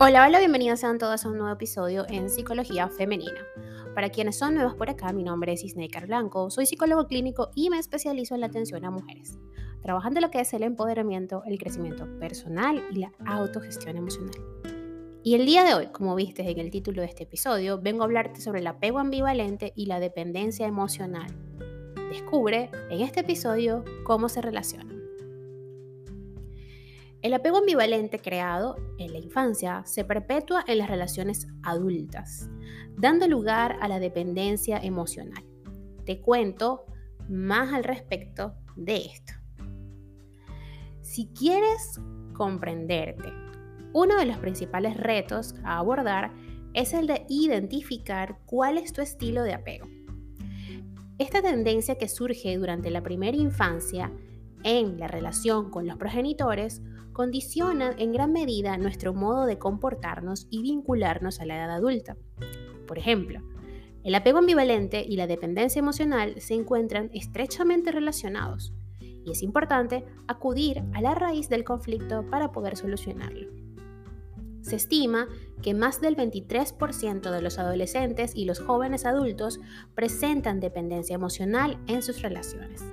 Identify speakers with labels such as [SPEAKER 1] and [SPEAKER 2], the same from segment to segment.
[SPEAKER 1] Hola, hola, bienvenidos sean todos a un nuevo episodio en Psicología Femenina. Para quienes son nuevos por acá, mi nombre es Isneikar Blanco, soy psicólogo clínico y me especializo en la atención a mujeres, trabajando lo que es el empoderamiento, el crecimiento personal y la autogestión emocional. Y el día de hoy, como viste en el título de este episodio, vengo a hablarte sobre el apego ambivalente y la dependencia emocional. Descubre en este episodio cómo se relacionan. El apego ambivalente creado en la infancia se perpetúa en las relaciones adultas, dando lugar a la dependencia emocional. Te cuento más al respecto de esto. Si quieres comprenderte, uno de los principales retos a abordar es el de identificar cuál es tu estilo de apego. Esta tendencia que surge durante la primera infancia en la relación con los progenitores condicionan en gran medida nuestro modo de comportarnos y vincularnos a la edad adulta. Por ejemplo, el apego ambivalente y la dependencia emocional se encuentran estrechamente relacionados y es importante acudir a la raíz del conflicto para poder solucionarlo. Se estima que más del 23% de los adolescentes y los jóvenes adultos presentan dependencia emocional en sus relaciones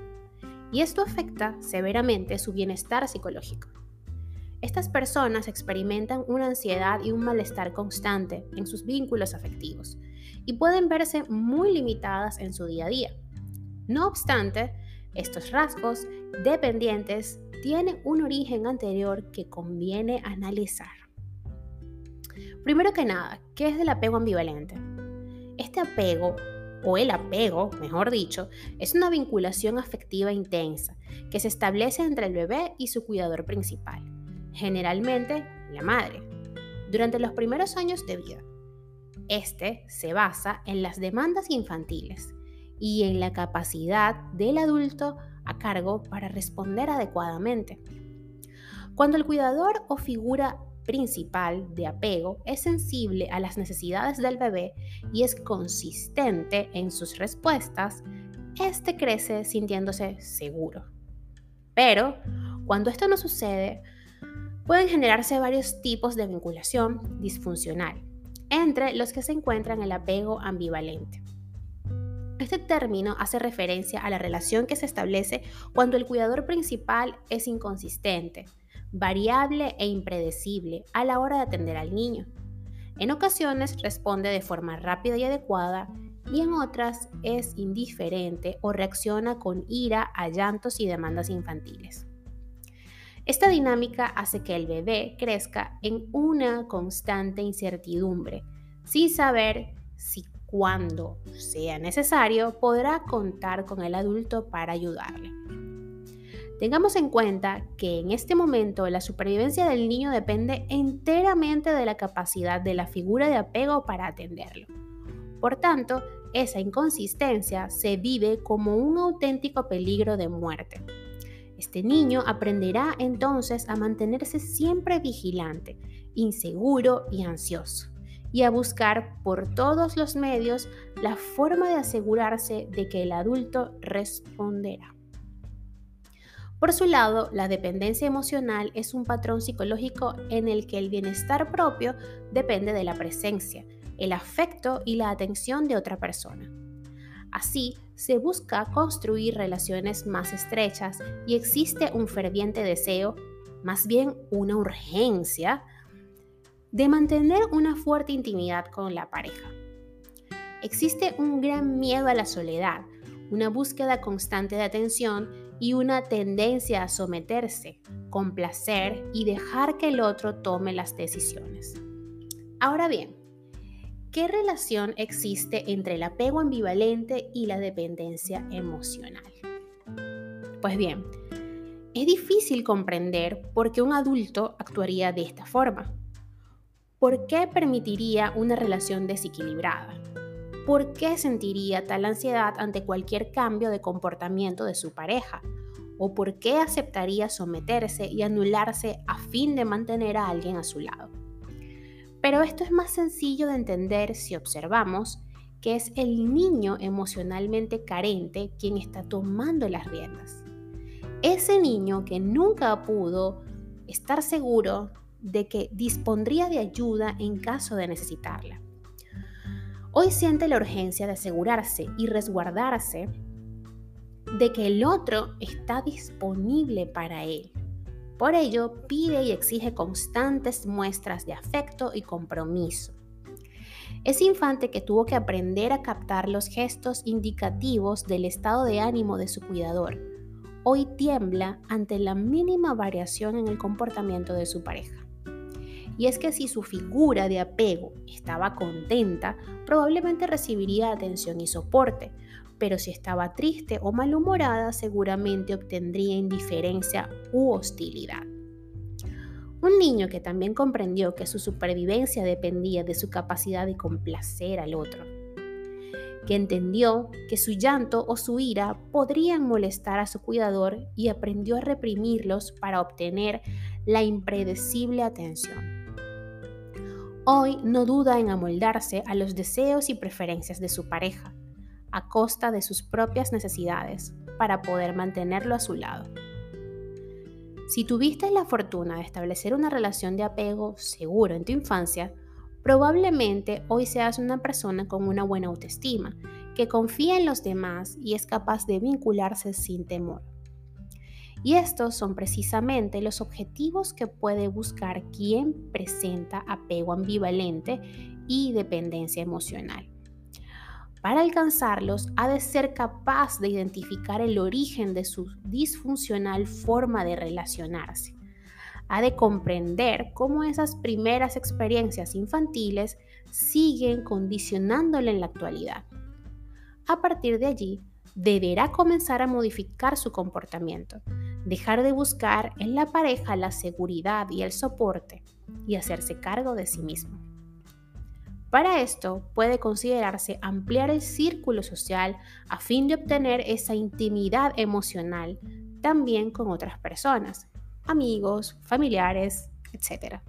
[SPEAKER 1] y esto afecta severamente su bienestar psicológico. Estas personas experimentan una ansiedad y un malestar constante en sus vínculos afectivos y pueden verse muy limitadas en su día a día. No obstante, estos rasgos dependientes tienen un origen anterior que conviene analizar. Primero que nada, ¿qué es el apego ambivalente? Este apego o el apego, mejor dicho, es una vinculación afectiva intensa que se establece entre el bebé y su cuidador principal, generalmente la madre, durante los primeros años de vida. Este se basa en las demandas infantiles y en la capacidad del adulto a cargo para responder adecuadamente. Cuando el cuidador o figura principal de apego es sensible a las necesidades del bebé y es consistente en sus respuestas, este crece sintiéndose seguro. Pero cuando esto no sucede, pueden generarse varios tipos de vinculación disfuncional, entre los que se encuentran el apego ambivalente. Este término hace referencia a la relación que se establece cuando el cuidador principal es inconsistente, variable e impredecible a la hora de atender al niño. En ocasiones responde de forma rápida y adecuada y en otras es indiferente o reacciona con ira a llantos y demandas infantiles. Esta dinámica hace que el bebé crezca en una constante incertidumbre, sin saber si cuando sea necesario podrá contar con el adulto para ayudarle. Tengamos en cuenta que en este momento la supervivencia del niño depende enteramente de la capacidad de la figura de apego para atenderlo. Por tanto, esa inconsistencia se vive como un auténtico peligro de muerte. Este niño aprenderá entonces a mantenerse siempre vigilante, inseguro y ansioso, y a buscar por todos los medios la forma de asegurarse de que el adulto responderá. Por su lado, la dependencia emocional es un patrón psicológico en el que el bienestar propio depende de la presencia, el afecto y la atención de otra persona. Así, se busca construir relaciones más estrechas y existe un ferviente deseo, más bien una urgencia, de mantener una fuerte intimidad con la pareja. Existe un gran miedo a la soledad, una búsqueda constante de atención y una tendencia a someterse, complacer y dejar que el otro tome las decisiones. Ahora bien, ¿qué relación existe entre el apego ambivalente y la dependencia emocional? Pues bien, es difícil comprender por qué un adulto actuaría de esta forma. ¿Por qué permitiría una relación desequilibrada? ¿Por qué sentiría tal ansiedad ante cualquier cambio de comportamiento de su pareja? ¿O por qué aceptaría someterse y anularse a fin de mantener a alguien a su lado? Pero esto es más sencillo de entender si observamos que es el niño emocionalmente carente quien está tomando las riendas. Ese niño que nunca pudo estar seguro de que dispondría de ayuda en caso de necesitarla. Hoy siente la urgencia de asegurarse y resguardarse de que el otro está disponible para él. Por ello, pide y exige constantes muestras de afecto y compromiso. Es infante que tuvo que aprender a captar los gestos indicativos del estado de ánimo de su cuidador. Hoy tiembla ante la mínima variación en el comportamiento de su pareja. Y es que si su figura de apego estaba contenta, probablemente recibiría atención y soporte, pero si estaba triste o malhumorada, seguramente obtendría indiferencia u hostilidad. Un niño que también comprendió que su supervivencia dependía de su capacidad de complacer al otro, que entendió que su llanto o su ira podrían molestar a su cuidador y aprendió a reprimirlos para obtener la impredecible atención. Hoy no duda en amoldarse a los deseos y preferencias de su pareja, a costa de sus propias necesidades, para poder mantenerlo a su lado. Si tuviste la fortuna de establecer una relación de apego seguro en tu infancia, probablemente hoy seas una persona con una buena autoestima, que confía en los demás y es capaz de vincularse sin temor. Y estos son precisamente los objetivos que puede buscar quien presenta apego ambivalente y dependencia emocional. Para alcanzarlos, ha de ser capaz de identificar el origen de su disfuncional forma de relacionarse. Ha de comprender cómo esas primeras experiencias infantiles siguen condicionándole en la actualidad. A partir de allí, deberá comenzar a modificar su comportamiento, dejar de buscar en la pareja la seguridad y el soporte y hacerse cargo de sí mismo. Para esto puede considerarse ampliar el círculo social a fin de obtener esa intimidad emocional también con otras personas, amigos, familiares, etc.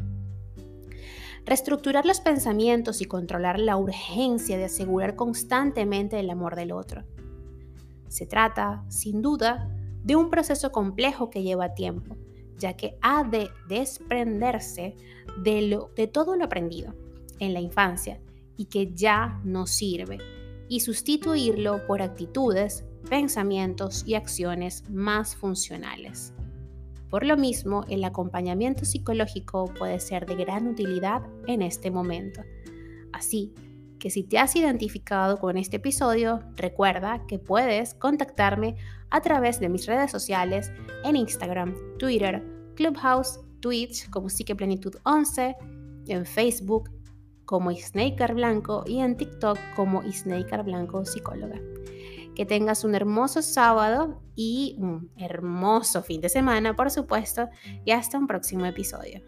[SPEAKER 1] Reestructurar los pensamientos y controlar la urgencia de asegurar constantemente el amor del otro. Se trata, sin duda, de un proceso complejo que lleva tiempo, ya que ha de desprenderse de, todo lo aprendido en la infancia y que ya no sirve, y sustituirlo por actitudes, pensamientos y acciones más funcionales. Por lo mismo, el acompañamiento psicológico puede ser de gran utilidad en este momento. Así que si te has identificado con este episodio, recuerda que puedes contactarme a través de mis redes sociales en Instagram, Twitter, Clubhouse, Twitch como Psiqueplenitud 11, en Facebook como Snaker Blanco y en TikTok como Snaker Blanco Psicóloga. Que tengas un hermoso sábado y un hermoso fin de semana, por supuesto, y hasta un próximo episodio.